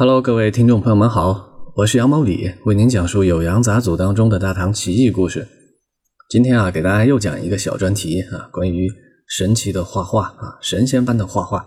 Hello，各位听众朋友们好，我是杨毛李，为您讲述《酉阳杂俎》当中的大唐奇异故事。今天啊，给大家又讲一个小专题啊，关于神奇的画画啊，神仙般的画画。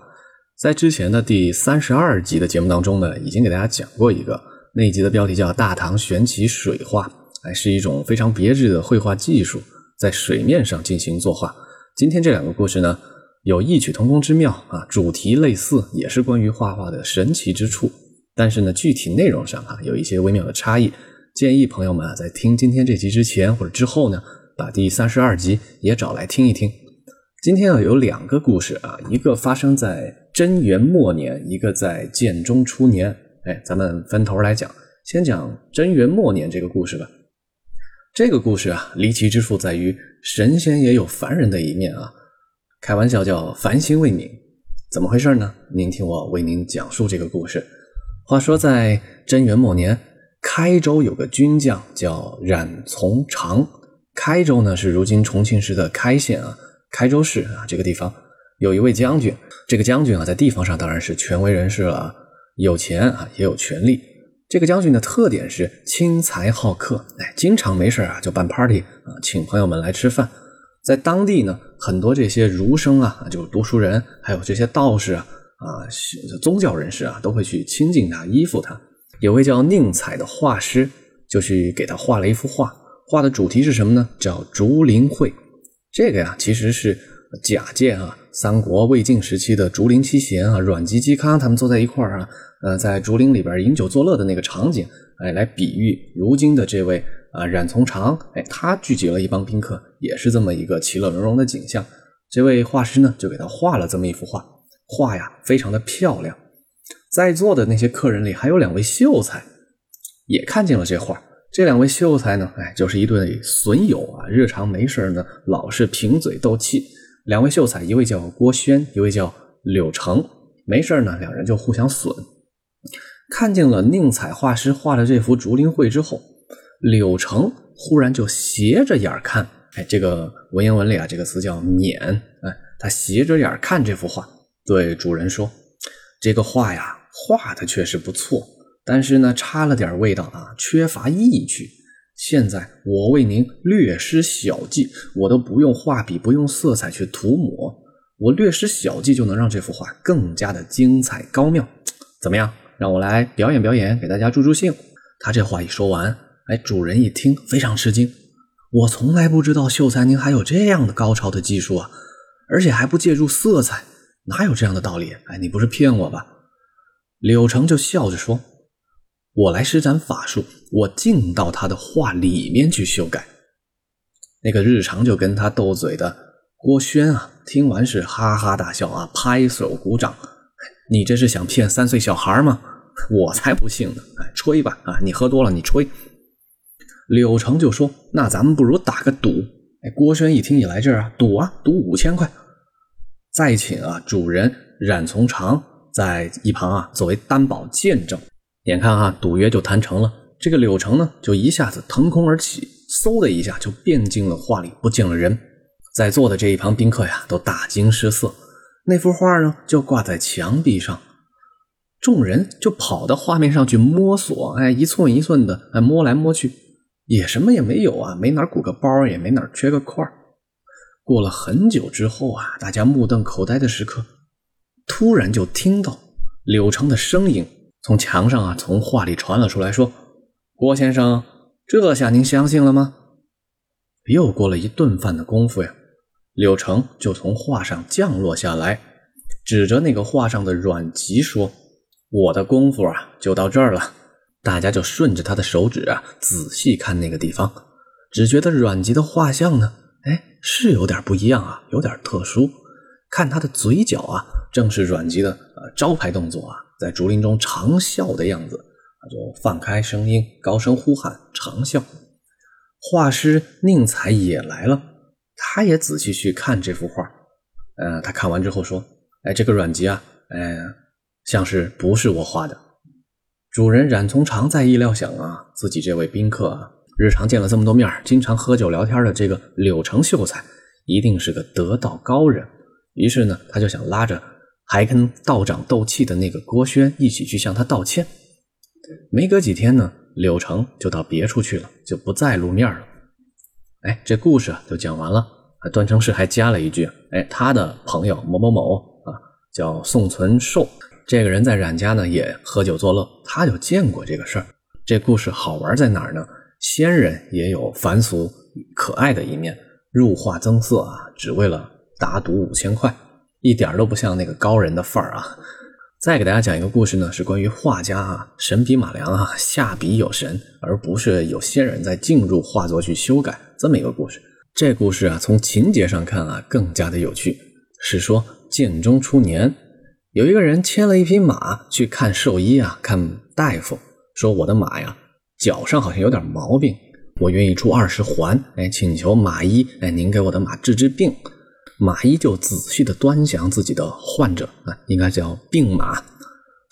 在之前的第三十二集的节目当中呢，已经给大家讲过一个，那一集的标题叫《大唐玄奇水画》，哎，是一种非常别致的绘画技术，在水面上进行作画。今天这两个故事呢，有异曲同工之妙啊，主题类似，也是关于画画的神奇之处。但是呢，具体内容上啊，有一些微妙的差异。建议朋友们啊，在听今天这集之前或者之后呢，把第三十二集也找来听一听。今天啊，有两个故事啊，一个发生在贞元末年，一个在建中初年。哎，咱们分头来讲，先讲贞元末年这个故事吧。这个故事啊，离奇之处在于神仙也有凡人的一面啊。开玩笑叫凡心未泯，怎么回事呢？您听我为您讲述这个故事。话说，在贞元末年，开州有个军将叫冉从长。开州呢是如今重庆市的开县啊，开州市啊这个地方有一位将军。这个将军啊，在地方上当然是权威人士了，有钱啊也有权力。这个将军的特点是轻财好客，哎，经常没事啊就办 party 啊，请朋友们来吃饭。在当地呢，很多这些儒生啊，就是读书人，还有这些道士啊。啊，宗教人士啊，都会去亲近他、依附他。有位叫宁采的画师，就去给他画了一幅画，画的主题是什么呢？叫竹林会。这个呀，其实是假借啊三国魏晋时期的竹林七贤啊，阮籍、嵇康他们坐在一块儿啊，呃，在竹林里边饮酒作乐的那个场景，哎，来比喻如今的这位啊冉从长，哎，他聚集了一帮宾客，也是这么一个其乐融融的景象。这位画师呢，就给他画了这么一幅画。画呀，非常的漂亮。在座的那些客人里，还有两位秀才，也看见了这画。这两位秀才呢，哎，就是一对损友啊，日常没事呢，老是贫嘴斗气。两位秀才，一位叫郭轩，一位叫柳成。没事呢，两人就互相损。看见了宁采画师画的这幅竹林会之后，柳成忽然就斜着眼看。哎，这个文言文里啊，这个词叫“捻”。哎，他斜着眼看这幅画。对主人说：“这个画呀，画的确实不错，但是呢，差了点味道啊，缺乏意趣。现在我为您略施小计，我都不用画笔，不用色彩去涂抹，我略施小计就能让这幅画更加的精彩高妙。怎么样？让我来表演表演，给大家助助兴。”他这话一说完，哎，主人一听非常吃惊：“我从来不知道秀才您还有这样的高超的技术啊，而且还不借助色彩。”哪有这样的道理？哎，你不是骗我吧？柳成就笑着说：“我来施展法术，我进到他的画里面去修改。”那个日常就跟他斗嘴的郭轩啊，听完是哈哈大笑啊，拍手鼓掌。你这是想骗三岁小孩吗？我才不信呢！哎，吹吧！啊，你喝多了，你吹。柳成就说：“那咱们不如打个赌。”哎，郭轩一听你来这啊，赌啊，赌五千块。再请啊，主人冉从长在一旁啊，作为担保见证。眼看啊，赌约就谈成了。这个柳成呢，就一下子腾空而起，嗖的一下就变进了画里，不见了人。在座的这一旁宾客呀，都大惊失色。那幅画呢，就挂在墙壁上。众人就跑到画面上去摸索，哎，一寸一寸的，哎，摸来摸去，也什么也没有啊，没哪鼓个包，也没哪缺个块儿。过了很久之后啊，大家目瞪口呆的时刻，突然就听到柳成的声音从墙上啊，从画里传了出来，说：“郭先生，这下您相信了吗？”又过了一顿饭的功夫呀，柳成就从画上降落下来，指着那个画上的阮籍说：“我的功夫啊，就到这儿了。”大家就顺着他的手指啊，仔细看那个地方，只觉得阮籍的画像呢。是有点不一样啊，有点特殊。看他的嘴角啊，正是阮籍的呃招牌动作啊，在竹林中长啸的样子，就放开声音，高声呼喊，长啸。画师宁采也来了，他也仔细去看这幅画。呃，他看完之后说：“哎，这个阮籍啊，哎，像是不是我画的。”主人冉从长在意料想啊，自己这位宾客啊。日常见了这么多面，经常喝酒聊天的这个柳成秀才，一定是个得道高人。于是呢，他就想拉着还跟道长斗气的那个郭轩一起去向他道歉。没隔几天呢，柳成就到别处去了，就不再露面了。哎，这故事就讲完了。段成式还加了一句：“哎，他的朋友某某某啊，叫宋存寿，这个人在冉家呢也喝酒作乐，他就见过这个事儿。这故事好玩在哪儿呢？仙人也有凡俗可爱的一面，入画增色啊，只为了打赌五千块，一点都不像那个高人的范儿啊。”再给大家讲一个故事呢，是关于画家啊，神笔马良啊，下笔有神，而不是有仙人在进入画作去修改这么一个故事。这故事啊，从情节上看啊，更加的有趣。是说建中初年，有一个人牵了一匹马去看兽医啊，看大夫，说我的马呀，脚上好像有点毛病，我愿意出二十环，哎，请求马医，哎，您给我的马治治病。马医就仔细的端详自己的患者啊，应该叫病马，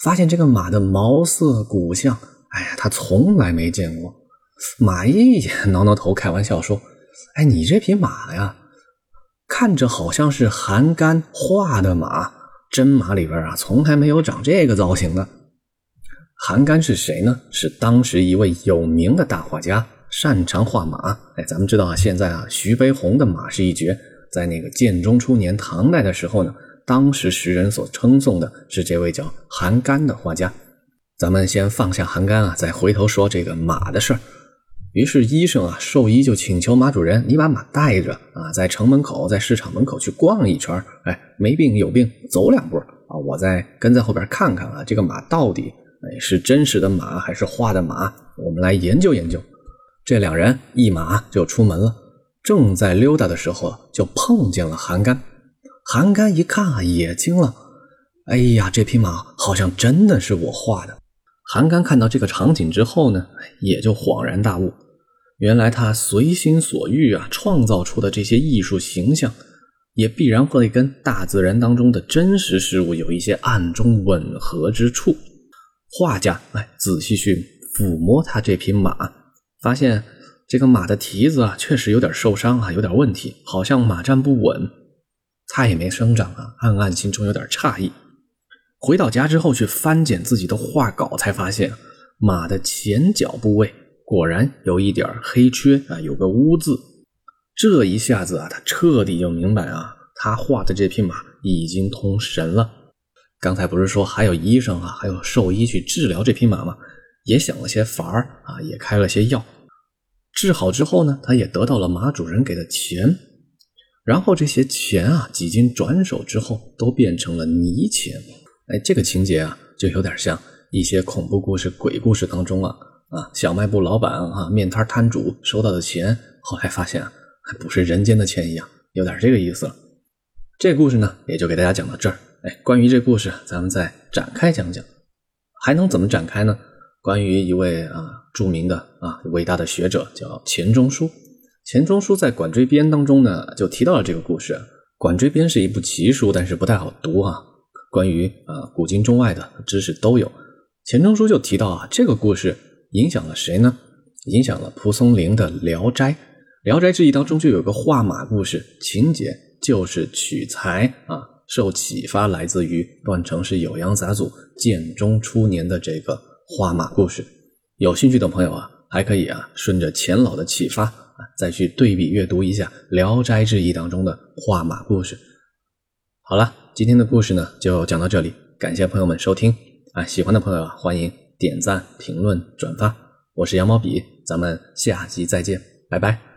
发现这个马的毛色骨相，哎呀，他从来没见过。马医也挠挠头，开玩笑说：“哎，你这匹马呀，看着好像是韩干画的马，真马里边啊，从来没有长这个造型的。”韩干是谁呢？是当时一位有名的大画家，擅长画马。哎，咱们知道啊，现在啊，徐悲鸿的马是一绝。在那个建中初年，唐代的时候呢，当时时人所称颂的是这位叫韩干的画家。咱们先放下韩干啊，再回头说这个马的事儿。于是医生啊，兽医就请求马主人，你把马带着啊，在城门口，在市场门口去逛一圈哎，没病有病，走两步啊，我再跟在后边看看啊，这个马到底哎是真实的马还是画的马？我们来研究研究。这两人一马就出门了。正在溜达的时候，就碰见了韩干。韩干一看啊，也惊了。哎呀，这匹马好像真的是我画的。韩干看到这个场景之后呢，也就恍然大悟，原来他随心所欲啊，创造出的这些艺术形象，也必然会跟大自然当中的真实事物有一些暗中吻合之处。画家哎，仔细去抚摸他这匹马，发现。这个马的蹄子啊，确实有点受伤啊，有点问题，好像马站不稳，它也没生长啊。暗暗心中有点诧异。回到家之后去翻检自己的画稿，才发现马的前脚部位果然有一点黑缺啊，有个污渍。这一下子啊，他彻底就明白啊，他画的这匹马已经通神了。刚才不是说还有医生啊，还有兽医去治疗这匹马吗？也想了些法儿啊，也开了些药。治好之后呢，他也得到了马主人给的钱，然后这些钱啊，几经转手之后，都变成了泥钱。哎，这个情节啊，就有点像一些恐怖故事、鬼故事当中啊啊，小卖部老板啊，面摊摊主收到的钱，后来发现啊，还不是人间的钱一样，有点这个意思了。这故事呢，也就给大家讲到这儿。哎，关于这故事，咱们再展开讲讲，还能怎么展开呢？关于一位啊。著名的啊，伟大的学者叫钱钟书。钱钟书在《管锥编》当中呢，就提到了这个故事。《管锥编》是一部奇书，但是不太好读啊。关于啊古今中外的知识都有。钱钟书就提到啊，这个故事影响了谁呢？影响了蒲松龄的《聊斋》。《聊斋志异》当中就有个画马故事，情节就是取材啊，受启发来自于段成是酉阳杂俎建中初年的这个画马故事。有兴趣的朋友啊，还可以啊，顺着钱老的启发啊，再去对比阅读一下《聊斋志异》当中的画马故事。好了，今天的故事呢就讲到这里，感谢朋友们收听啊，喜欢的朋友啊，欢迎点赞、评论、转发。我是羊毛笔，咱们下集再见，拜拜。